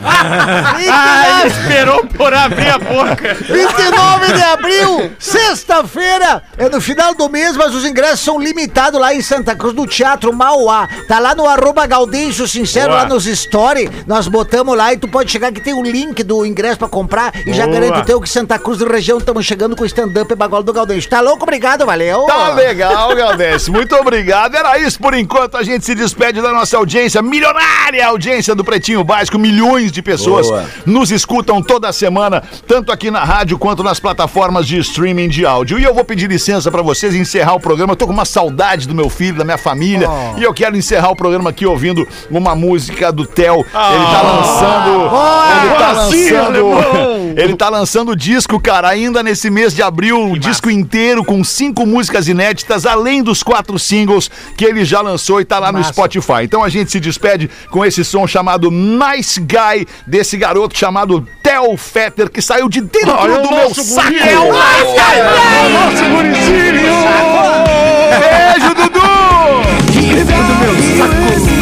Ah, esperou por abrir a boca. 29 de abril, sexta-feira, é no final do mês, mas os ingressos são limitados lá em Santa Cruz do Teatro Mauá. Tá lá no arroba Gaudêncio Sincero, Boa. lá nos story, nós botamos lá e tu pode chegar que tem o link do ingresso pra comprar e já Boa. garanto o teu que Santa Cruz da região estamos chegando com o stand-up e bagulho do Gaudêncio. Tá louco? Obrigado, valeu. Tá legal, Galdês. Muito obrigado. Era isso por enquanto. A gente se despede da nossa audiência, milionária audiência do Pretinho Básico. Milhões de pessoas Boa. nos escutam toda semana, tanto aqui na rádio quanto nas plataformas de streaming de áudio. E eu vou pedir licença pra vocês encerrar o programa. Eu tô com uma saudade do meu filho, da minha família. E eu quero encerrar o programa aqui ouvindo uma música do Theo. Ele tá lançando. Ele tá lançando. Ele tá lançando disco, cara, ainda nesse mês de abril, o disco inteiro com cinco músicas inéditas, além dos quatro singles que ele já lançou e tá lá no Spotify. Então a gente se despede com esse som chamado Nice Guy, desse garoto chamado Theo Fetter, que saiu de dentro do meu saco. Beijo, Dudu! Dentro do meu saco.